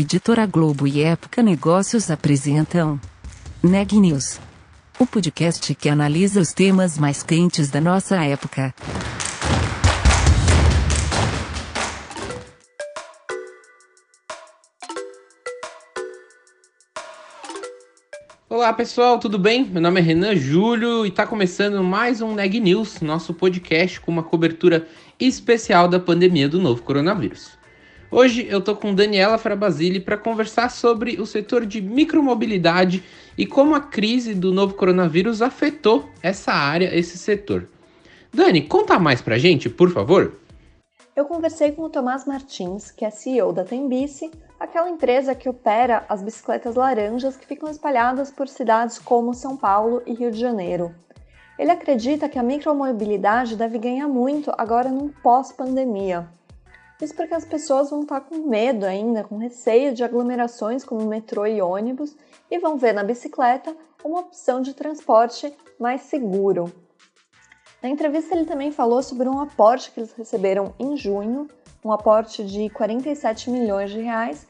Editora Globo e Época Negócios apresentam Neg News, o podcast que analisa os temas mais quentes da nossa época. Olá pessoal, tudo bem? Meu nome é Renan Júlio e está começando mais um Neg News, nosso podcast com uma cobertura especial da pandemia do novo coronavírus. Hoje eu tô com Daniela Frabasile para conversar sobre o setor de micromobilidade e como a crise do novo coronavírus afetou essa área, esse setor. Dani, conta mais pra gente, por favor. Eu conversei com o Tomás Martins, que é CEO da Tembice, aquela empresa que opera as bicicletas laranjas que ficam espalhadas por cidades como São Paulo e Rio de Janeiro. Ele acredita que a micromobilidade deve ganhar muito agora num pós-pandemia. Isso porque as pessoas vão estar com medo ainda, com receio de aglomerações como metrô e ônibus e vão ver na bicicleta uma opção de transporte mais seguro. Na entrevista, ele também falou sobre um aporte que eles receberam em junho, um aporte de 47 milhões de reais,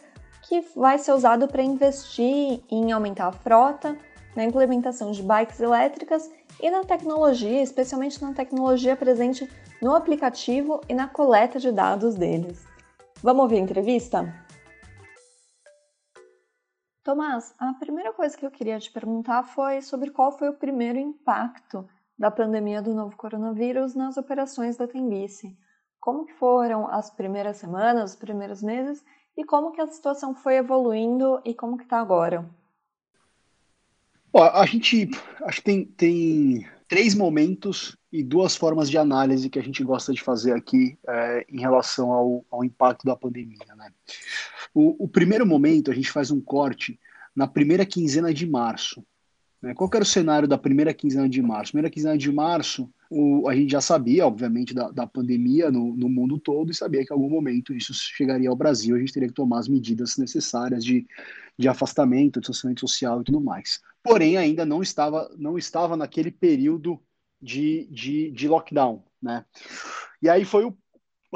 que vai ser usado para investir em aumentar a frota, na implementação de bikes elétricas e na tecnologia, especialmente na tecnologia presente no aplicativo e na coleta de dados deles. Vamos ouvir a entrevista? Tomás, a primeira coisa que eu queria te perguntar foi sobre qual foi o primeiro impacto da pandemia do novo coronavírus nas operações da Tembice. Como foram as primeiras semanas, os primeiros meses e como que a situação foi evoluindo e como que está agora? Bom, a gente acho que tem, tem três momentos e duas formas de análise que a gente gosta de fazer aqui é, em relação ao, ao, impacto da pandemia. Né? O, o, primeiro momento, a gente faz um corte na primeira quinzena de março. Né? Qual era o cenário da primeira quinzena de março? Primeira quinzena de março, o, a gente já sabia, obviamente, da, da pandemia no, no, mundo todo e sabia que em algum momento isso chegaria ao Brasil, a gente teria que tomar as medidas necessárias de, de afastamento, distanciamento social e tudo mais. Porém, ainda não estava, não estava naquele período de, de, de lockdown, né? E aí foi o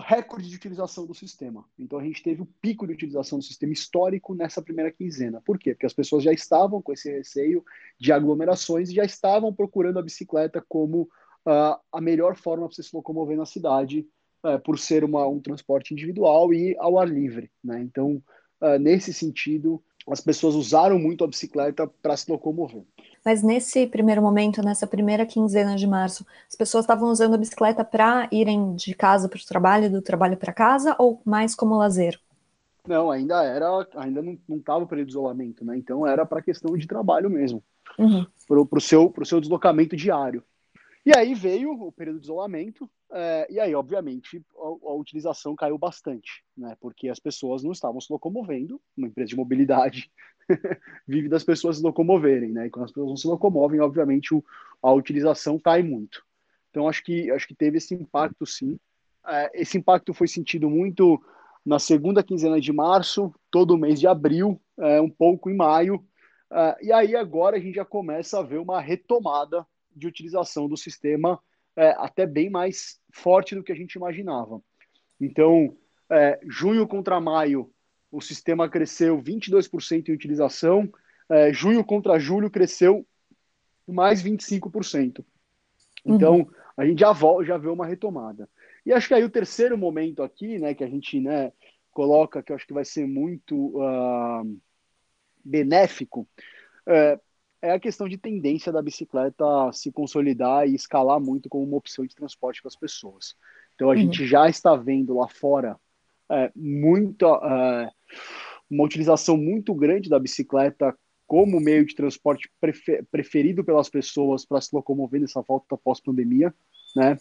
recorde de utilização do sistema. Então a gente teve o pico de utilização do sistema histórico nessa primeira quinzena. Por quê? Porque as pessoas já estavam com esse receio de aglomerações e já estavam procurando a bicicleta como uh, a melhor forma para se locomover na cidade, uh, por ser uma, um transporte individual e ao ar livre. Né? Então, uh, nesse sentido, as pessoas usaram muito a bicicleta para se locomover. Mas nesse primeiro momento, nessa primeira quinzena de março, as pessoas estavam usando a bicicleta para irem de casa para o trabalho, do trabalho para casa, ou mais como lazer? Não, ainda era, ainda não estava para isolamento, né? Então era para questão de trabalho mesmo, uhum. para o seu, seu deslocamento diário. E aí veio o período de isolamento, é, e aí, obviamente, a, a, utilização caiu bastante, né? Porque as pessoas não estavam se locomovendo, uma empresa de mobilidade vive das pessoas se locomoverem, né? E quando as pessoas não se locomovem, obviamente, o, a utilização cai muito. Então, acho que, acho que teve esse impacto, sim. É, esse impacto foi sentido muito na segunda quinzena de março, todo mês de abril, é, um pouco em maio, é, e aí agora a gente já começa a ver uma retomada de utilização do sistema é, até bem mais forte do que a gente imaginava. Então, é, junho contra maio, o sistema cresceu 22% em utilização, é, junho contra julho cresceu mais 25%. Então, uhum. a gente já, já vê uma retomada. E acho que aí o terceiro momento aqui, né, que a gente né, coloca, que eu acho que vai ser muito uh, benéfico, é, é a questão de tendência da bicicleta se consolidar e escalar muito como uma opção de transporte para as pessoas. Então a uhum. gente já está vendo lá fora é, muita, é, uma utilização muito grande da bicicleta como meio de transporte prefer, preferido pelas pessoas para se locomover nessa volta pós-pandemia, né?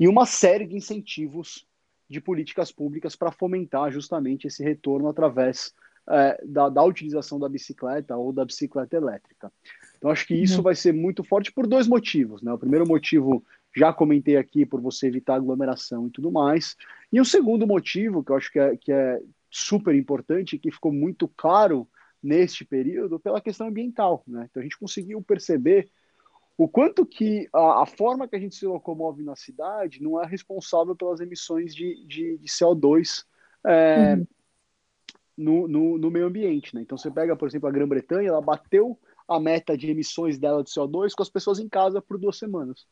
E uma série de incentivos de políticas públicas para fomentar justamente esse retorno através é, da, da, utilização da bicicleta ou da bicicleta elétrica. Então, acho que isso uhum. vai ser muito forte por dois motivos. Né? O primeiro motivo, já comentei aqui, por você evitar aglomeração e tudo mais. E o segundo motivo, que eu acho que é, que é super importante, que ficou muito claro neste período, pela questão ambiental. Né? Então, a gente conseguiu perceber o quanto que a, a, forma que a gente se locomove na cidade não é responsável pelas emissões de, de, de CO2 é, uhum no, no, no meio ambiente. Né? Então você pega, por exemplo, a Grã-Bretanha, ela bateu a meta de emissões dela de CO2 com as pessoas em casa por duas semanas.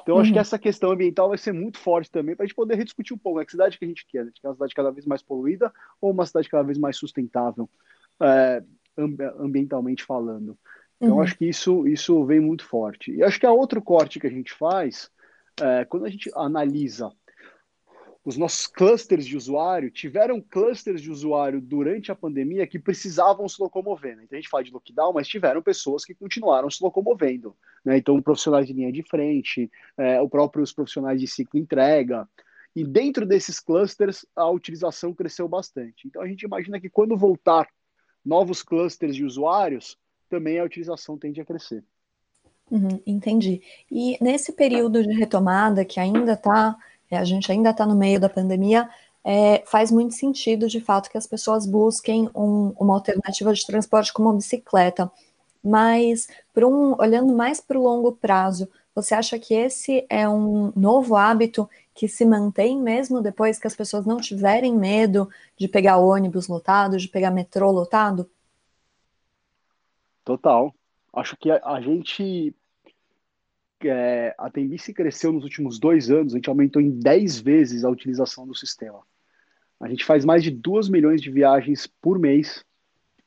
Então, uhum. acho que uhum. essa questão ambiental vai ser muito forte também para a gente poder rediscutir um pouco. É que cidade que a gente quer? A gente quer uma cidade cada vez mais poluída ou uma cidade cada vez mais sustentável, é, ambientalmente falando? Então, uhum. acho que isso, isso vem muito forte. E acho que a outro corte que a gente faz, é, quando a gente analisa os nossos clusters de usuário, tiveram clusters de usuário durante a pandemia que precisavam se locomover. Né? Então, a gente fala de lockdown, mas tiveram pessoas que continuaram se locomovendo. Né? Então, profissionais de linha de frente, é, o próprio os profissionais de ciclo entrega. E dentro desses clusters, a utilização cresceu bastante. Então, a gente imagina que quando voltar novos clusters de usuários, também a utilização tende a crescer. Uhum, entendi. E nesse período de retomada, que ainda está a gente ainda está no meio da pandemia, é, faz muito sentido, de fato, que as pessoas busquem um, uma alternativa de transporte como a bicicleta. Mas, um, olhando mais para o longo prazo, você acha que esse é um novo hábito que se mantém mesmo depois que as pessoas não tiverem medo de pegar ônibus lotado, de pegar metrô lotado? Total. Acho que a, a gente é, a Tembice cresceu nos últimos dois anos, a gente aumentou em 10 vezes a utilização do sistema. A gente faz mais de 2 milhões de viagens por mês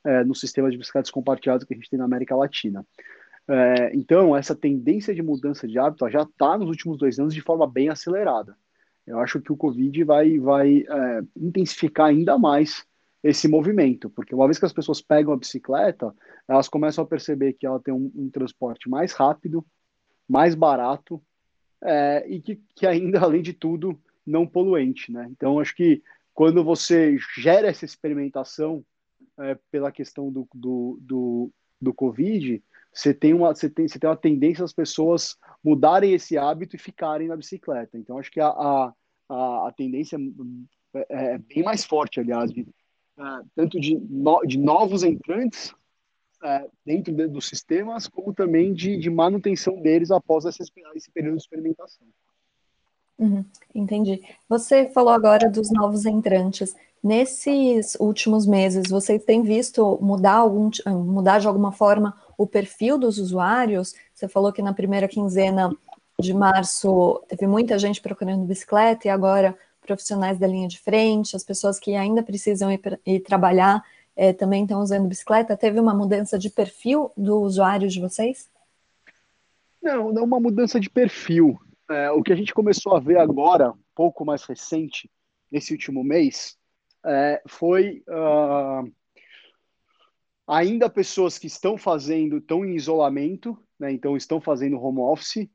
é, no sistema de bicicletas compartilhadas que a gente tem na América Latina. É, então, essa tendência de mudança de hábito já está nos últimos dois anos de forma bem acelerada. Eu acho que o Covid vai, vai é, intensificar ainda mais esse movimento, porque uma vez que as pessoas pegam a bicicleta, elas começam a perceber que ela tem um, um transporte mais rápido, mais barato é, e que, que ainda, além de tudo, não poluente. Né? Então, acho que quando você gera essa experimentação é, pela questão do, do, do, do Covid, você tem, uma, você, tem, você tem uma tendência das pessoas mudarem esse hábito e ficarem na bicicleta. Então, acho que a, a, a, a tendência é, é, bem mais forte, aliás, de, é, tanto de, no, de novos entrantes é, dentro de, dos sistemas, como também de, de manutenção deles após esse, esse período de experimentação. Uhum, entendi. Você falou agora dos novos entrantes. Nesses últimos meses, vocês têm visto mudar, algum, mudar de alguma forma o perfil dos usuários? Você falou que na primeira quinzena de março teve muita gente procurando bicicleta e agora profissionais da linha de frente, as pessoas que ainda precisam ir, ir trabalhar é, também estão usando bicicleta? Teve uma mudança de perfil do usuário de vocês? Não, não uma mudança de perfil. É, o que a gente começou a ver agora, um pouco mais recente, nesse último mês, é, foi uh, ainda pessoas que estão fazendo, estão em isolamento, né, então estão fazendo home office,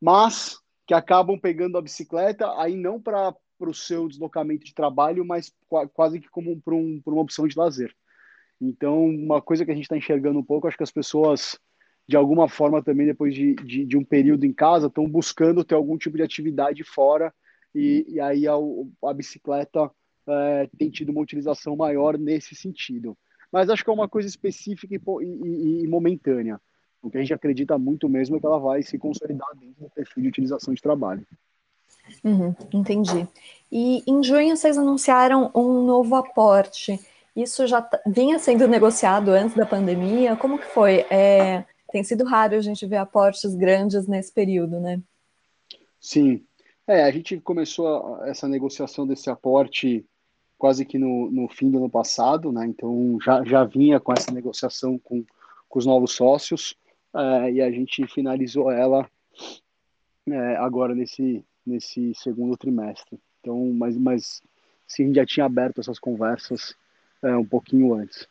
mas que acabam pegando a bicicleta aí não para o seu deslocamento de trabalho, mas quase que como para um, uma opção de lazer. Então, uma coisa que a gente está enxergando um pouco, acho que as pessoas, de alguma forma, também depois de, de, de um período em casa, estão buscando ter algum tipo de atividade fora, e, e aí a, a bicicleta é, tem tido uma utilização maior nesse sentido. Mas acho que é uma coisa específica e, e, e momentânea. O que a gente acredita muito mesmo é que ela vai se consolidar dentro do perfil de utilização de trabalho. Uhum, entendi. E em junho vocês anunciaram um novo aporte. Isso já vinha sendo negociado antes da pandemia? Como que foi? É, tem sido raro a gente ver aportes grandes nesse período, né? Sim. É, a gente começou essa negociação desse aporte quase que no, no fim do ano passado, né? Então já, já vinha com essa negociação com, com os novos sócios é, e a gente finalizou ela é, agora nesse, nesse segundo trimestre. Então, mas, mas sim, já tinha aberto essas conversas é, um pouquinho antes.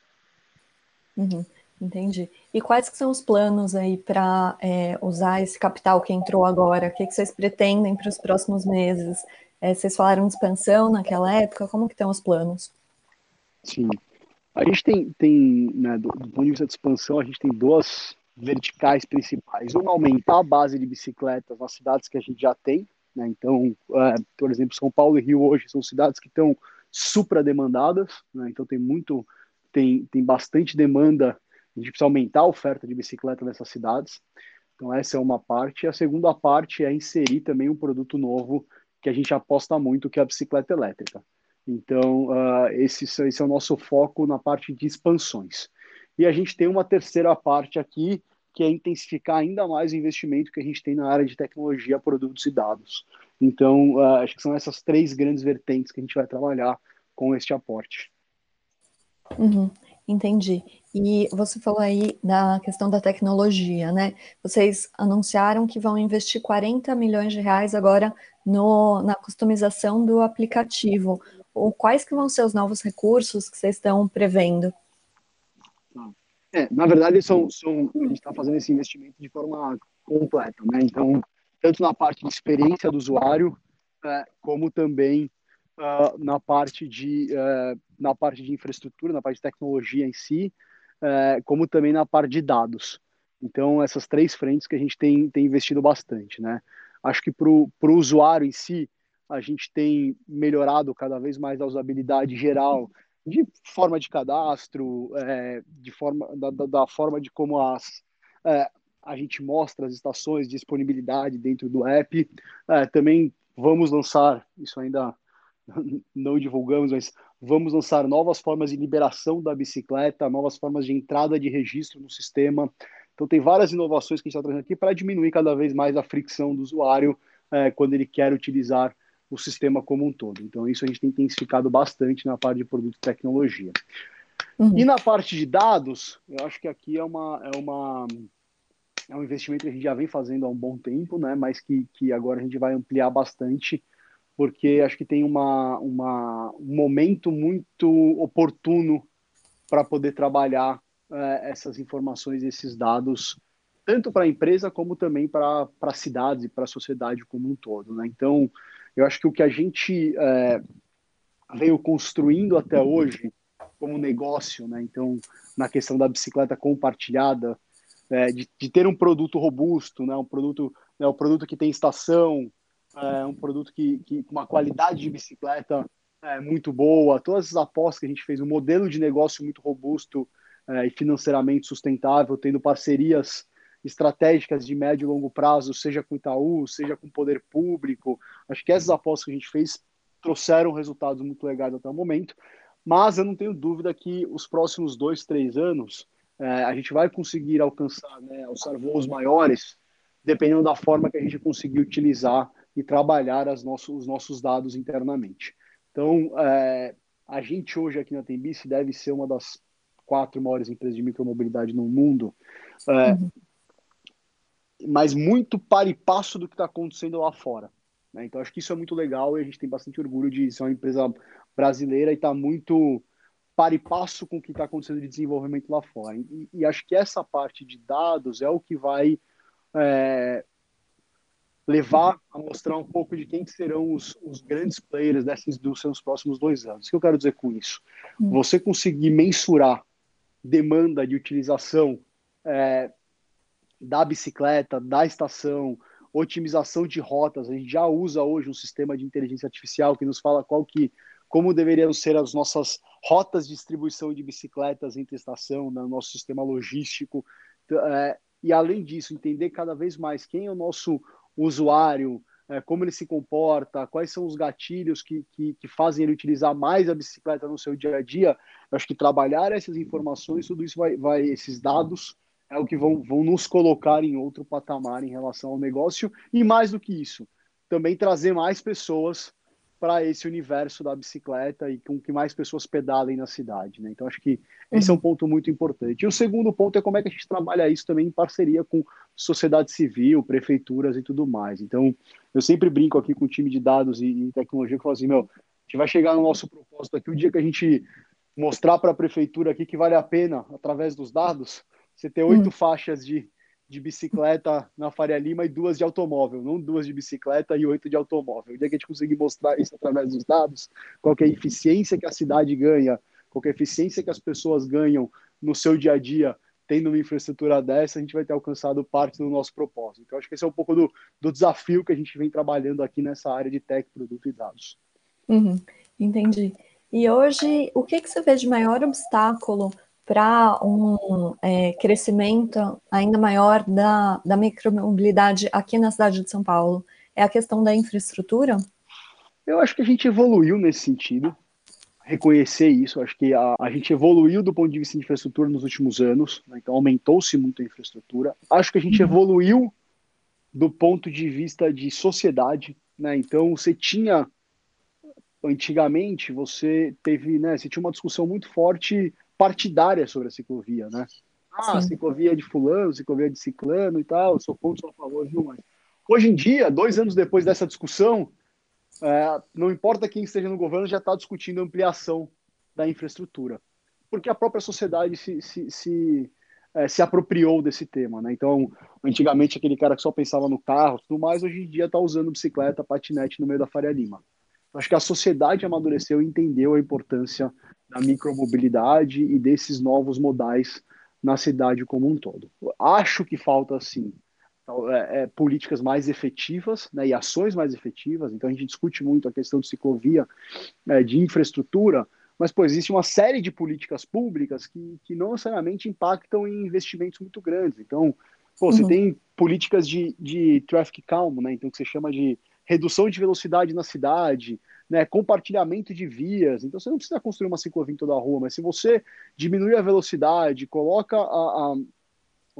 Uhum, entendi. E quais que são os planos aí para é, usar esse capital que entrou agora? O que, que vocês pretendem para os próximos meses? É, vocês falaram de expansão naquela época, como que estão os planos? Sim, a gente tem, tem né, do, do ponto de vista de expansão, a gente tem duas verticais principais. Uma, aumentar a base de bicicletas nas cidades que a gente já tem, né? Então, é, por exemplo, São Paulo e Rio hoje são cidades que estão supra demandadas, né? então tem muito, tem, tem bastante demanda, a gente precisa aumentar a oferta de bicicleta nessas cidades. Então essa é uma parte. A segunda parte é inserir também um produto novo que a gente aposta muito, que é a bicicleta elétrica. Então, uh, esse, esse é o nosso foco na parte de expansões. E a gente tem uma terceira parte aqui, que é intensificar ainda mais o investimento que a gente tem na área de tecnologia, produtos e dados. Então, uh, acho que são essas três grandes vertentes que a gente vai trabalhar com este aporte. Uhum, entendi. E você falou aí da questão da tecnologia, né? Vocês anunciaram que vão investir 40 milhões de reais agora no, na customização do aplicativo. Ou quais que vão ser os novos recursos que vocês estão prevendo? É, na verdade, são, são, a gente está fazendo esse investimento de forma completa, né? Então, tanto na parte de experiência do usuário, é, como também uh, na parte de uh, na parte de infraestrutura, na parte de tecnologia em si, uh, como também na parte de dados. Então, essas três frentes que a gente tem, tem investido bastante, né? Acho que para o usuário em si, a gente tem melhorado cada vez mais a usabilidade geral de forma de cadastro, é, de forma da, da, forma de como as é, a gente mostra as estações de disponibilidade dentro do app. É, também vamos lançar, isso ainda não divulgamos, mas vamos lançar novas formas de liberação da bicicleta, novas formas de entrada de registro no sistema. Então tem várias inovações que a gente está trazendo aqui para diminuir cada vez mais a fricção do usuário é, quando ele quer utilizar o sistema como um todo. Então, isso a gente tem intensificado bastante na parte de produto e tecnologia. Uhum. E na parte de dados, eu acho que aqui é uma, é uma é um investimento que a gente já vem fazendo há um bom tempo, né? Mas que, que agora a gente vai ampliar bastante, porque acho que tem uma, uma um momento muito oportuno para poder trabalhar é, essas informações, esses dados, tanto para a empresa como também para as cidades e para a sociedade como um todo, né? Então eu acho que o que a gente é, veio construindo até hoje como negócio, né? Então, na questão da bicicleta compartilhada, é, de, de, ter um produto robusto, né? Um produto, né? um produto que tem estação, é, um produto que, que uma qualidade de bicicleta é, muito boa, todas as apostas que a gente fez, um modelo de negócio muito robusto é, e financeiramente sustentável, tendo parcerias estratégicas de médio e longo prazo, seja com Itaú, seja com o poder público. Acho que essas apostas que a gente fez trouxeram resultados muito legais até o momento, mas eu não tenho dúvida que os próximos dois, três anos é, a gente vai conseguir alcançar, né, alçar voos maiores, dependendo da forma que a gente conseguir utilizar e trabalhar os nossos dados internamente. Então, é, a gente hoje aqui na Tembice deve ser uma das quatro maiores empresas de micromobilidade no mundo. É, uhum mas muito para e passo do que está acontecendo lá fora. Né? Então, acho que isso é muito legal e a gente tem bastante orgulho de ser uma empresa brasileira e estar tá muito para e passo com o que está acontecendo de desenvolvimento lá fora. E, e, acho que essa parte de dados é o que vai é, levar a mostrar um pouco de quem serão os, os, grandes players dessa indústria nos próximos dois anos. O que eu quero dizer com isso? Hum. Você conseguir mensurar demanda de utilização é, da bicicleta, da estação, otimização de rotas. A gente já usa hoje um sistema de inteligência artificial que nos fala qual que, como deveriam ser as nossas rotas de distribuição de bicicletas entre estação, no nosso sistema logístico. É, e além disso, entender cada vez mais quem é o nosso usuário, é, como ele se comporta, quais são os gatilhos que, que, que, fazem ele utilizar mais a bicicleta no seu dia a dia. Eu acho que trabalhar essas informações, tudo isso vai, vai esses dados é o que vão, vão nos colocar em outro patamar em relação ao negócio e mais do que isso, também trazer mais pessoas para esse universo da bicicleta e com que mais pessoas pedalem na cidade. Né? Então, acho que esse é um ponto muito importante. E o segundo ponto é como é que a gente trabalha isso também em parceria com sociedade civil, prefeituras e tudo mais. Então, eu sempre brinco aqui com o time de dados e, tecnologia que falo assim, meu, a gente vai chegar no nosso propósito aqui, o dia que a gente mostrar para a prefeitura aqui que vale a pena, através dos dados, você ter oito hum. faixas de, de bicicleta na Faria Lima e duas de automóvel, não duas de bicicleta e oito de automóvel. O dia que a gente conseguir mostrar isso através dos dados, qual é a eficiência que a cidade ganha, qual é a eficiência que as pessoas ganham no seu dia a dia, tendo uma infraestrutura dessa, a gente vai ter alcançado parte do nosso propósito. Então, acho que esse é um pouco do, do desafio que a gente vem trabalhando aqui nessa área de tech, produto e dados. Uhum, entendi. E hoje, o que, que você vê de maior obstáculo para um é, crescimento ainda maior da, da micromobilidade aqui na cidade de São Paulo? É a questão da infraestrutura? Eu acho que a gente evoluiu nesse sentido. reconhecer isso. Acho que a, a, gente evoluiu do ponto de vista de infraestrutura nos últimos anos, né? então aumentou-se muito a infraestrutura. Acho que a gente uhum. evoluiu do ponto de vista de sociedade, né? Então você tinha antigamente você teve, né? Você tinha uma discussão muito forte partidária sobre a ciclovia, né? Ah, Sim. ciclovia de fulano, ciclovia de ciclano e tal, sou contra, sou a favor, viu? Mas hoje em dia, dois anos depois dessa discussão, é, não importa quem esteja no governo, já está discutindo ampliação da infraestrutura, porque a própria sociedade se, se, se, é, se apropriou desse tema, né? Então, antigamente aquele cara que só pensava no carro, tudo mais, hoje em dia está usando bicicleta, patinete no meio da Faria Lima. Acho que a sociedade amadureceu e entendeu a importância da micromobilidade e desses novos modais na cidade como um todo. Acho que falta, sim, é, é, políticas mais efetivas né, e ações mais efetivas. Então, a gente discute muito a questão de ciclovia, é, de infraestrutura, mas, pô, existe uma série de políticas públicas que, que não necessariamente impactam em investimentos muito grandes. Então, pô, uhum. você tem políticas de, de traffic calm, né, então, que você chama de redução de velocidade na cidade, né, compartilhamento de vias. Então você não precisa construir uma ciclovia em toda a rua, mas se você diminui a velocidade, coloca a, a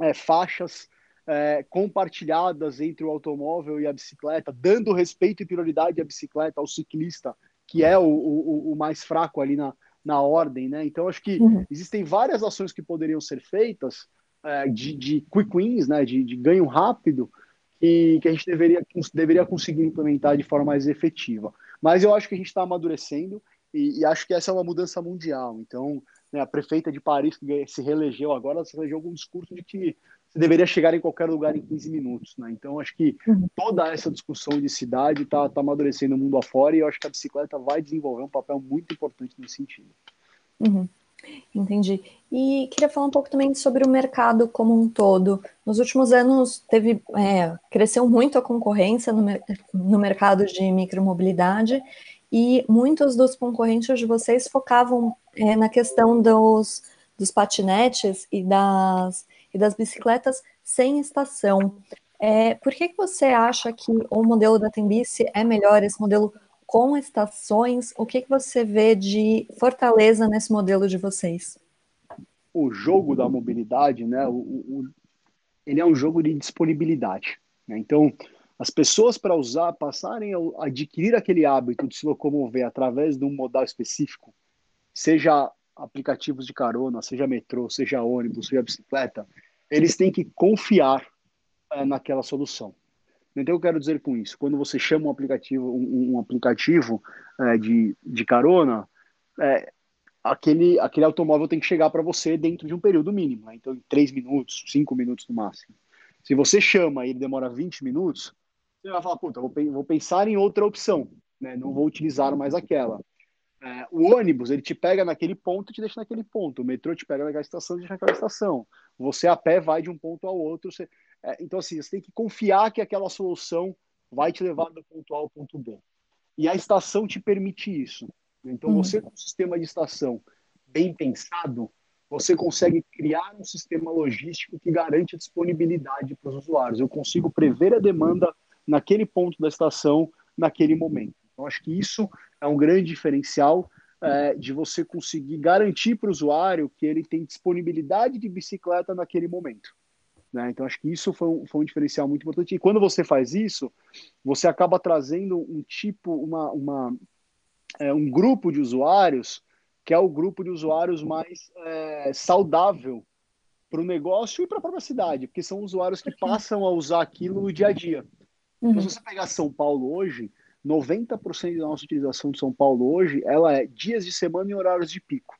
é, faixas é, compartilhadas entre o automóvel e a bicicleta, dando respeito e prioridade à bicicleta, ao ciclista, que é o, o, o mais fraco ali na, na ordem, né? Então acho que uhum. existem várias ações que poderiam ser feitas é, de, de quick wins, né? De, de ganho rápido e que a gente deveria, deveria conseguir implementar de forma mais efetiva. Mas eu acho que a gente está amadurecendo e, e, acho que essa é uma mudança mundial. Então, né, a prefeita de Paris, que se reelegeu agora, se reelegeu com um discurso de que você deveria chegar em qualquer lugar em 15 minutos. Né? Então, acho que uhum. toda essa discussão de cidade está tá amadurecendo o mundo afora e eu acho que a bicicleta vai desenvolver um papel muito importante nesse sentido. Uhum. Entendi. E queria falar um pouco também sobre o mercado como um todo. Nos últimos anos teve é, cresceu muito a concorrência no, no mercado de micromobilidade e muitos dos concorrentes de vocês focavam é, na questão dos, dos patinetes e das, e das bicicletas sem estação. É, por que, que você acha que o modelo da Tembice é melhor, esse modelo com estações, o que, que você vê de fortaleza nesse modelo de vocês? O jogo da mobilidade, né, o, o ele é um jogo de disponibilidade. Né? Então, as pessoas para usar, passarem a adquirir aquele hábito de se locomover através de um modal específico, seja aplicativos de carona, seja metrô, seja ônibus, seja bicicleta, eles têm que confiar é, naquela solução. Então, eu quero dizer com isso, quando você chama um aplicativo, um, um aplicativo é, de, de carona, é, aquele, aquele automóvel tem que chegar para você dentro de um período mínimo, né? então em 3 minutos, 5 minutos no máximo. Se você chama e ele demora 20 minutos, você vai falar, puta, vou, vou pensar em outra opção, né? não vou utilizar mais aquela. É, o ônibus, ele te pega naquele ponto e te deixa naquele ponto. O metrô te pega naquela estação e deixa naquela estação. Você a pé vai de um ponto ao outro. Você... É, então, assim, você tem que confiar que aquela solução vai te levar do ponto A ao ponto B. E a estação te permite isso. Então, hum. você com um sistema de estação bem pensado, você consegue criar um sistema logístico que garante a disponibilidade para os usuários. Eu consigo prever a demanda naquele ponto da estação, naquele momento. Então, acho que isso é um grande diferencial é, de você conseguir garantir para o usuário que ele tem disponibilidade de bicicleta naquele momento. Né? Então, acho que isso foi um, foi um diferencial muito importante. E quando você faz isso, você acaba trazendo um tipo, uma, uma, é, um grupo de usuários que é o grupo de usuários mais é, saudável para o negócio e para a própria cidade, porque são usuários que passam a usar aquilo no dia a dia. Uhum. Então, se você pegar São Paulo hoje, 90% da nossa utilização de São Paulo hoje, ela é dias de semana e horários de pico.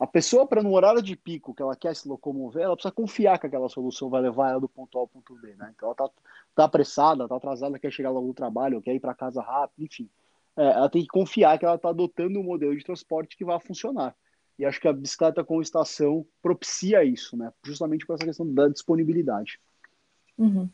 A pessoa, para no horário de pico que ela quer se locomover, ela precisa confiar que aquela solução vai levar ela do ponto A ao ponto B, né? Então ela tá, tá apressada, tá atrasada, quer chegar logo no trabalho, quer ir para casa rápido, enfim. É, ela tem que confiar que ela está adotando um modelo de transporte que vai funcionar. E acho que a bicicleta com estação propicia isso, né? Justamente por essa questão da disponibilidade. Uhum.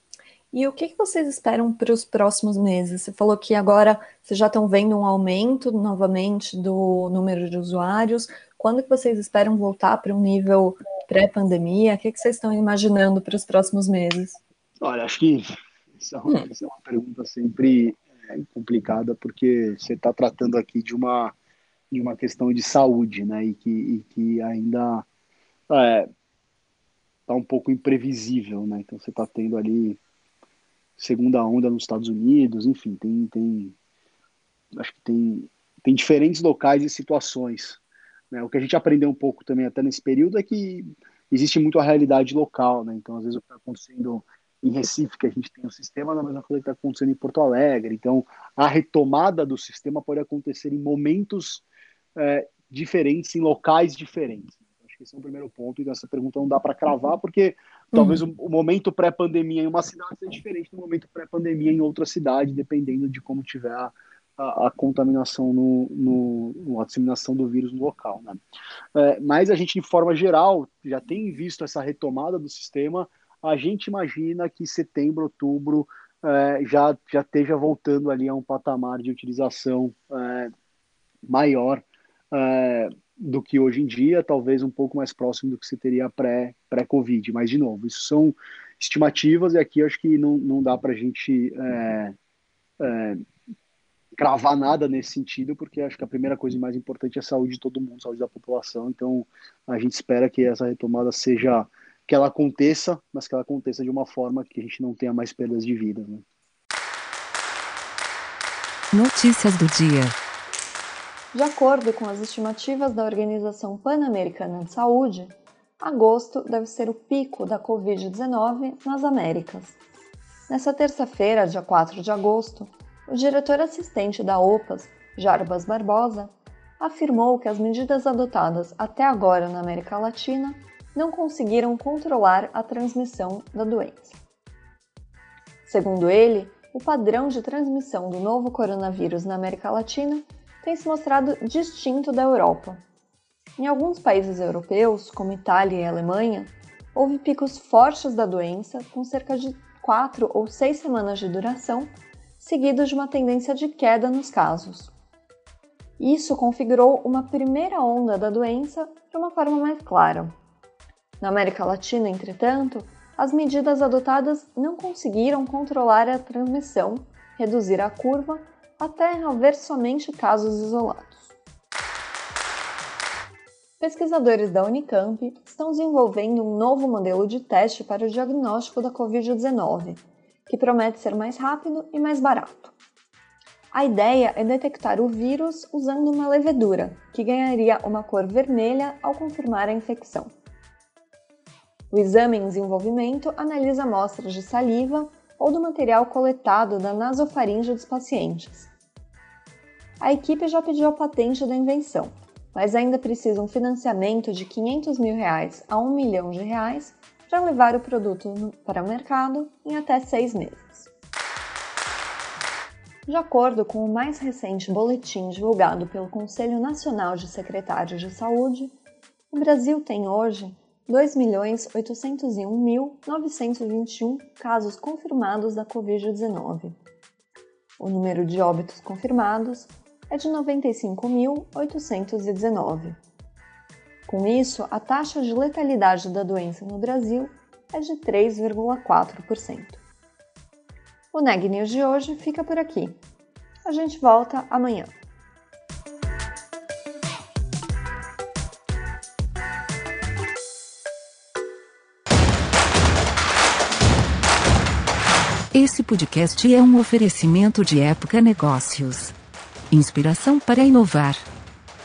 E o que vocês esperam para os próximos meses? Você falou que agora vocês já estão vendo um aumento novamente do número de usuários. Quando que vocês esperam voltar para um nível pré-pandemia? O que, que vocês estão imaginando para os próximos meses? Olha, acho que essa, hum. essa é uma pergunta sempre é, complicada, porque você está tratando aqui de uma, de uma questão de saúde, né? E que, e que ainda é, tá um pouco imprevisível, né? Então você está tendo ali segunda onda nos Estados Unidos, enfim, tem, tem acho que tem, tem diferentes locais e situações. Né? O que a gente aprendeu um pouco também até nesse período é que existe muito a realidade local, né? Então, às vezes, o que está acontecendo em Recife, que a gente tem um sistema, não é a mesma coisa que está acontecendo em Porto Alegre. Então, a retomada do sistema pode acontecer em momentos é, diferentes, em locais diferentes. Acho que esse é o primeiro ponto. Então, essa pergunta não dá para cravar, porque talvez uhum. o, o, momento pré-pandemia em uma cidade seja diferente do momento pré-pandemia em outra cidade, dependendo de como tiver a, a, a contaminação, no, no, a disseminação do vírus no local. Né? É, mas a gente, de forma geral, já tem visto essa retomada do sistema. A gente imagina que setembro, outubro é, já, já esteja voltando ali a um patamar de utilização é, maior é, do que hoje em dia, talvez um pouco mais próximo do que se teria pré-Covid. Pré Mas, de novo, isso são estimativas e aqui acho que não, não dá para a gente é, é, cravar nada nesse sentido, porque acho que a primeira coisa mais importante é a saúde de todo mundo, a saúde da população. Então, a gente espera que essa retomada seja que ela aconteça, mas que ela aconteça de uma forma que a gente não tenha mais perdas de vida. Né? Notícias do dia. De acordo com as estimativas da Organização Pan-Americana de Saúde, agosto deve ser o pico da Covid-19 nas Américas. Nessa terça-feira, dia 4 de agosto, o diretor assistente da OPAS, Jarbas Barbosa, afirmou que as medidas adotadas até agora na América Latina não conseguiram controlar a transmissão da doença. Segundo ele, o padrão de transmissão do novo coronavírus na América Latina tem se mostrado distinto da Europa. Em alguns países europeus, como Itália e Alemanha, houve picos fortes da doença com cerca de quatro ou seis semanas de duração seguidos de uma tendência de queda nos casos. Isso configurou uma primeira onda da doença de uma forma mais clara. Na América Latina, entretanto, as medidas adotadas não conseguiram controlar a transmissão, reduzir a curva, até haver somente casos isolados. Pesquisadores da Unicamp estão desenvolvendo um novo modelo de teste para o diagnóstico da Covid-19 que promete ser mais rápido e mais barato. A ideia é detectar o vírus usando uma levedura, que ganharia uma cor vermelha ao confirmar a infecção. O exame em desenvolvimento analisa amostras de saliva ou do material coletado da nasofaringe dos pacientes. A equipe já pediu a patente da invenção, mas ainda precisa um financiamento de 500 mil reais a 1 milhão de reais para levar o produto para o mercado em até seis meses. De acordo com o mais recente boletim divulgado pelo Conselho Nacional de Secretários de Saúde, o Brasil tem hoje 2.801.921 casos confirmados da Covid-19. O número de óbitos confirmados é de 95.819. Com isso, a taxa de letalidade da doença no Brasil é de 3,4%. O Neg News de hoje fica por aqui. A gente volta amanhã. Esse podcast é um oferecimento de Época Negócios. Inspiração para inovar.